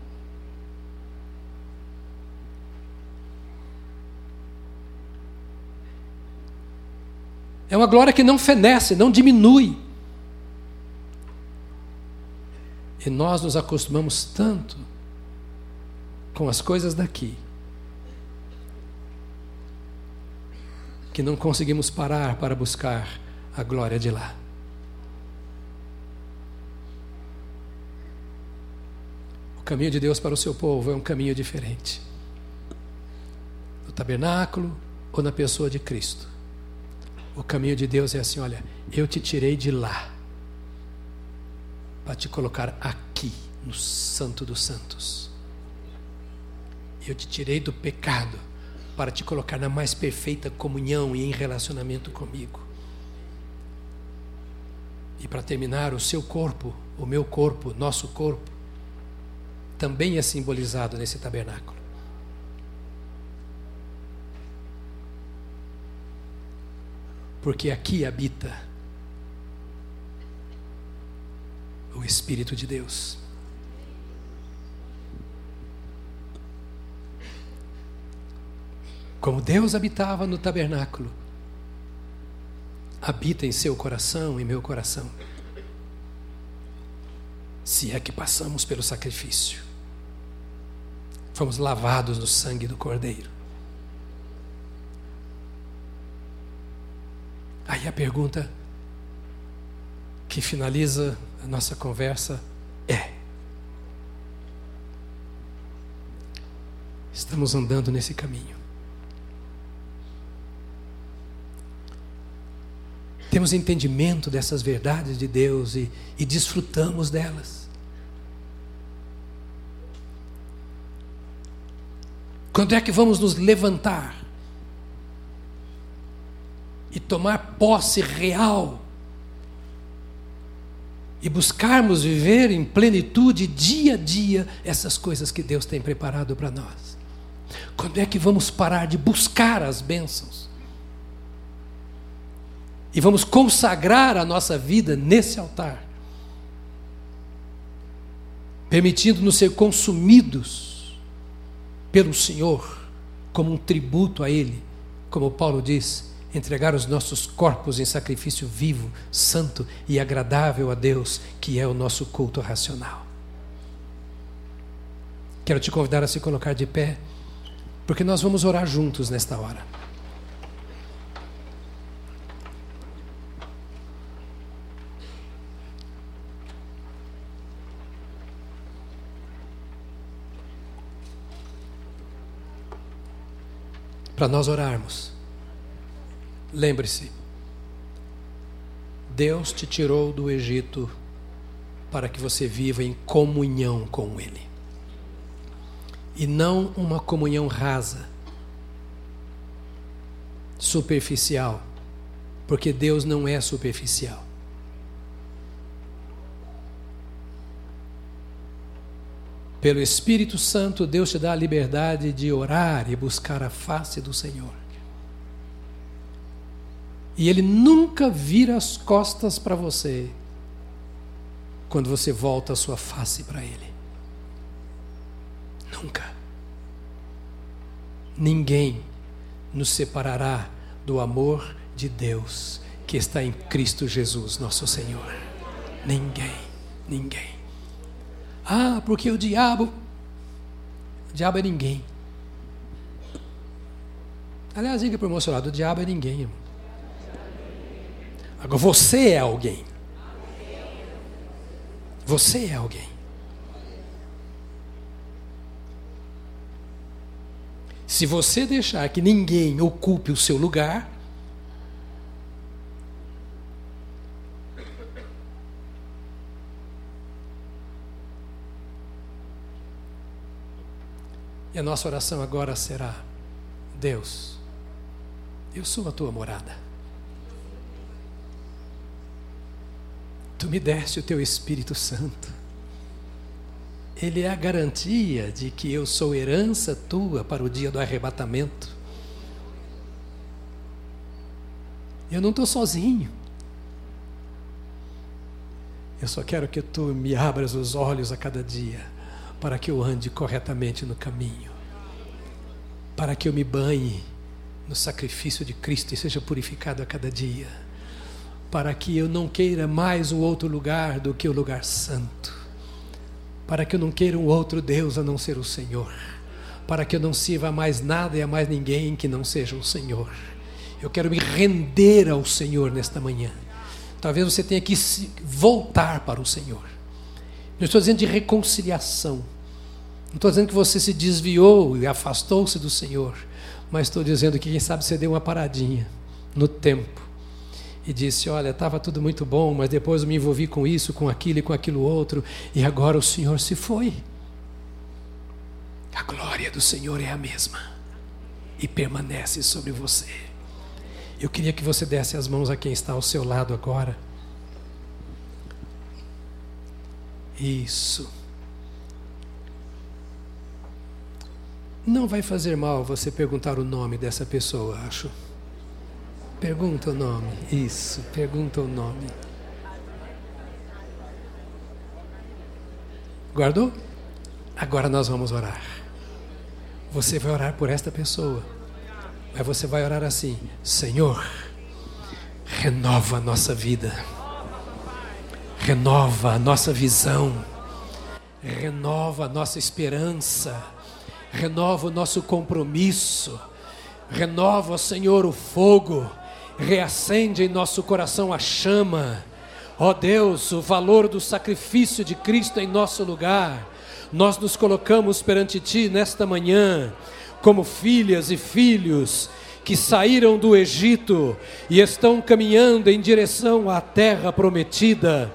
É uma glória que não fenece, não diminui. E nós nos acostumamos tanto com as coisas daqui que não conseguimos parar para buscar a glória de lá. O caminho de Deus para o seu povo é um caminho diferente. No tabernáculo ou na pessoa de Cristo. O caminho de Deus é assim: olha, eu te tirei de lá para te colocar aqui, no Santo dos Santos. Eu te tirei do pecado para te colocar na mais perfeita comunhão e em relacionamento comigo. E para terminar, o seu corpo, o meu corpo, nosso corpo, também é simbolizado nesse tabernáculo. porque aqui habita o Espírito de Deus. Como Deus habitava no tabernáculo, habita em seu coração e meu coração. Se é que passamos pelo sacrifício, fomos lavados no sangue do Cordeiro. Aí a pergunta que finaliza a nossa conversa é: estamos andando nesse caminho. Temos entendimento dessas verdades de Deus e, e desfrutamos delas. Quando é que vamos nos levantar e tomar posse real e buscarmos viver em plenitude dia a dia essas coisas que Deus tem preparado para nós? Quando é que vamos parar de buscar as bênçãos? E vamos consagrar a nossa vida nesse altar, permitindo-nos ser consumidos pelo Senhor como um tributo a Ele, como Paulo diz, entregar os nossos corpos em sacrifício vivo, santo e agradável a Deus, que é o nosso culto racional. Quero te convidar a se colocar de pé, porque nós vamos orar juntos nesta hora. Para nós orarmos. Lembre-se, Deus te tirou do Egito para que você viva em comunhão com Ele. E não uma comunhão rasa, superficial, porque Deus não é superficial. Pelo Espírito Santo, Deus te dá a liberdade de orar e buscar a face do Senhor. E ele nunca vira as costas para você quando você volta a sua face para ele. Nunca. Ninguém nos separará do amor de Deus que está em Cristo Jesus, nosso Senhor. Ninguém, ninguém. Ah, porque o diabo. O diabo é ninguém. Aliás, diga para o emocionado: o diabo é ninguém, irmão. Agora você é alguém. Você é alguém. Se você deixar que ninguém ocupe o seu lugar, E a nossa oração agora será: Deus, eu sou a tua morada. Tu me deste o teu Espírito Santo. Ele é a garantia de que eu sou herança tua para o dia do arrebatamento. Eu não estou sozinho. Eu só quero que tu me abras os olhos a cada dia, para que eu ande corretamente no caminho, para que eu me banhe no sacrifício de Cristo e seja purificado a cada dia para que eu não queira mais o outro lugar do que o lugar santo, para que eu não queira um outro Deus a não ser o Senhor, para que eu não sirva a mais nada e a mais ninguém que não seja o Senhor. Eu quero me render ao Senhor nesta manhã. Talvez você tenha que voltar para o Senhor. Não estou dizendo de reconciliação. Não estou dizendo que você se desviou e afastou-se do Senhor. Mas estou dizendo que, quem sabe, você deu uma paradinha no tempo e disse: Olha, estava tudo muito bom, mas depois eu me envolvi com isso, com aquilo e com aquilo outro, e agora o Senhor se foi. A glória do Senhor é a mesma e permanece sobre você. Eu queria que você desse as mãos a quem está ao seu lado agora. Isso. Não vai fazer mal você perguntar o nome dessa pessoa, acho. Pergunta o nome. Isso, pergunta o nome. Guardou? Agora nós vamos orar. Você vai orar por esta pessoa. Mas você vai orar assim: Senhor, renova a nossa vida. Renova a nossa visão. Renova a nossa esperança. Renova o nosso compromisso. Renova, Senhor, o fogo reacende em nosso coração a chama. Ó Deus, o valor do sacrifício de Cristo em nosso lugar. Nós nos colocamos perante Ti nesta manhã, como filhas e filhos que saíram do Egito e estão caminhando em direção à terra prometida.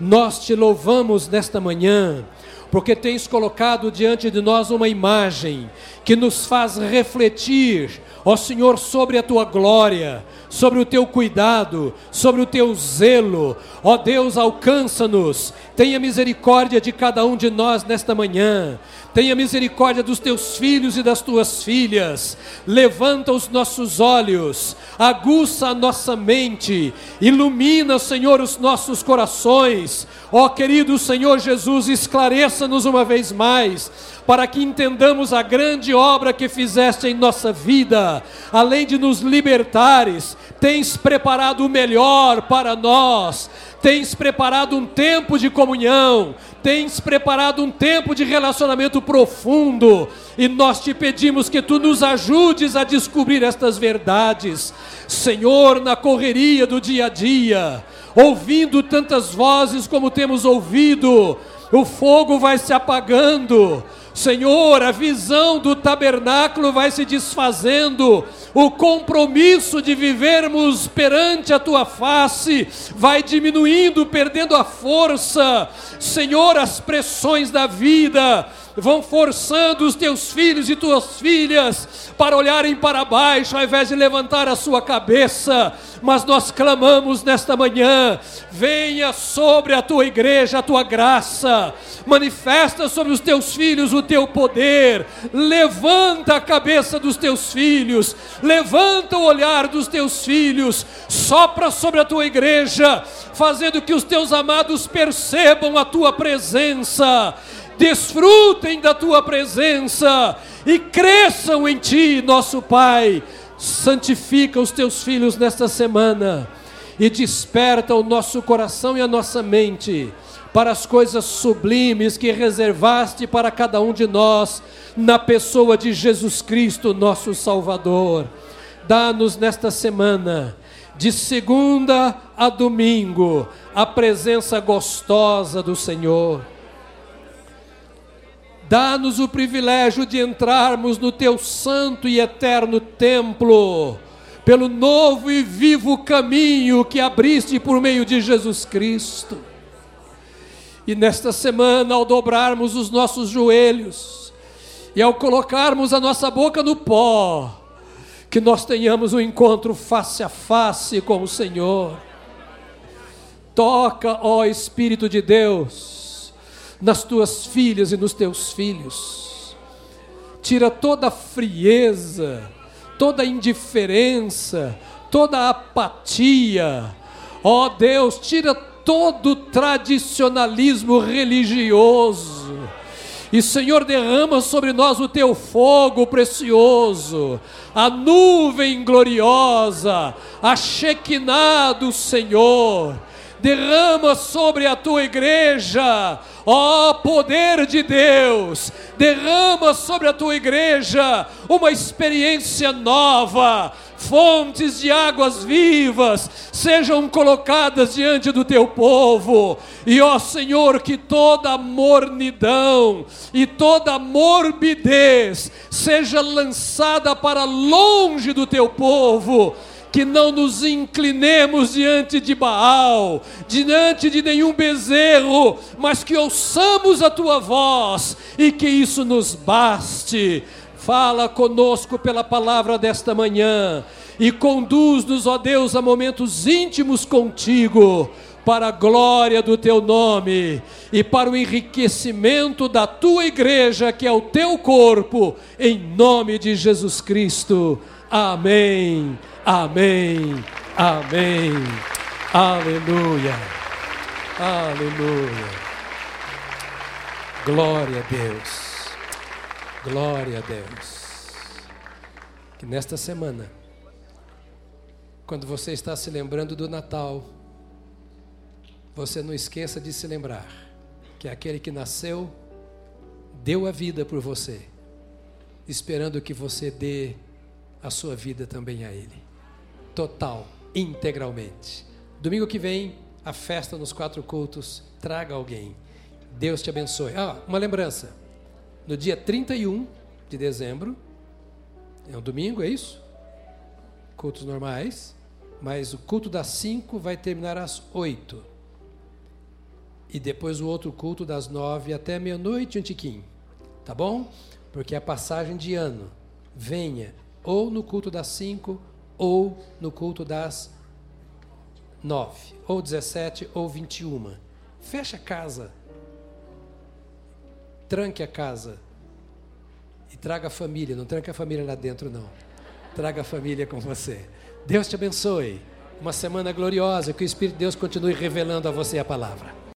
Nós te louvamos nesta manhã, porque tens colocado diante de nós uma imagem que nos faz refletir, ó Senhor, sobre a tua glória, sobre o teu cuidado, sobre o teu zelo. Ó Deus, alcança-nos, tenha misericórdia de cada um de nós nesta manhã. Tenha misericórdia dos teus filhos e das tuas filhas. Levanta os nossos olhos, aguça a nossa mente, ilumina, Senhor, os nossos corações. Ó querido Senhor Jesus, esclareça-nos uma vez mais para que entendamos a grande obra que fizeste em nossa vida. Além de nos libertares, tens preparado o melhor para nós, tens preparado um tempo de comunhão, tens preparado um tempo de relacionamento profundo, e nós te pedimos que tu nos ajudes a descobrir estas verdades. Senhor, na correria do dia a dia, ouvindo tantas vozes como temos ouvido, o fogo vai se apagando, Senhor, a visão do tabernáculo vai se desfazendo, o compromisso de vivermos perante a tua face vai diminuindo, perdendo a força. Senhor, as pressões da vida vão forçando os teus filhos e tuas filhas para olharem para baixo ao invés de levantar a sua cabeça. Mas nós clamamos nesta manhã: venha sobre a tua igreja a tua graça, manifesta sobre os teus filhos o teu poder, levanta a cabeça dos teus filhos, levanta o olhar dos teus filhos, sopra sobre a tua igreja, fazendo que os teus amados percebam a tua presença desfrutem da tua presença e cresçam em ti, nosso Pai. Santifica os teus filhos nesta semana e desperta o nosso coração e a nossa mente para as coisas sublimes que reservaste para cada um de nós, na pessoa de Jesus Cristo, nosso Salvador. Dá-nos nesta semana, de segunda a domingo, a presença gostosa do Senhor Dá-nos o privilégio de entrarmos no teu santo e eterno templo, pelo novo e vivo caminho que abriste por meio de Jesus Cristo. E nesta semana, ao dobrarmos os nossos joelhos e ao colocarmos a nossa boca no pó, que nós tenhamos um encontro face a face com o Senhor. Toca, ó Espírito de Deus, nas tuas filhas e nos teus filhos. Tira toda a frieza, toda a indiferença, toda a apatia. Ó oh Deus, tira todo o tradicionalismo religioso. E Senhor, derrama sobre nós o teu fogo precioso, a nuvem gloriosa, a Shekinah do Senhor derrama sobre a tua igreja, ó poder de Deus, derrama sobre a tua igreja uma experiência nova, fontes de águas vivas sejam colocadas diante do teu povo, e ó Senhor, que toda mornidão e toda morbidez seja lançada para longe do teu povo que não nos inclinemos diante de Baal, diante de nenhum bezerro, mas que ouçamos a tua voz e que isso nos baste. Fala conosco pela palavra desta manhã e conduz-nos, ó Deus, a momentos íntimos contigo, para a glória do teu nome e para o enriquecimento da tua igreja, que é o teu corpo, em nome de Jesus Cristo. Amém. Amém. Amém. Aleluia. Aleluia. Glória a Deus. Glória a Deus. Que nesta semana, quando você está se lembrando do Natal, você não esqueça de se lembrar que aquele que nasceu deu a vida por você, esperando que você dê a sua vida também a Ele total, integralmente. Domingo que vem, a festa nos quatro cultos, traga alguém. Deus te abençoe. Ah, uma lembrança. No dia 31 de dezembro, é um domingo, é isso? Cultos normais. Mas o culto das 5 vai terminar às 8. E depois o outro culto das 9 até meia-noite, um tiquinho. Tá bom? Porque é a passagem de ano. Venha ou no culto das 5 ou no culto das 9, ou 17 ou 21. Fecha a casa. Tranque a casa. E traga a família. Não tranque a família lá dentro, não. Traga a família com você. Deus te abençoe. Uma semana gloriosa. Que o Espírito de Deus continue revelando a você a palavra.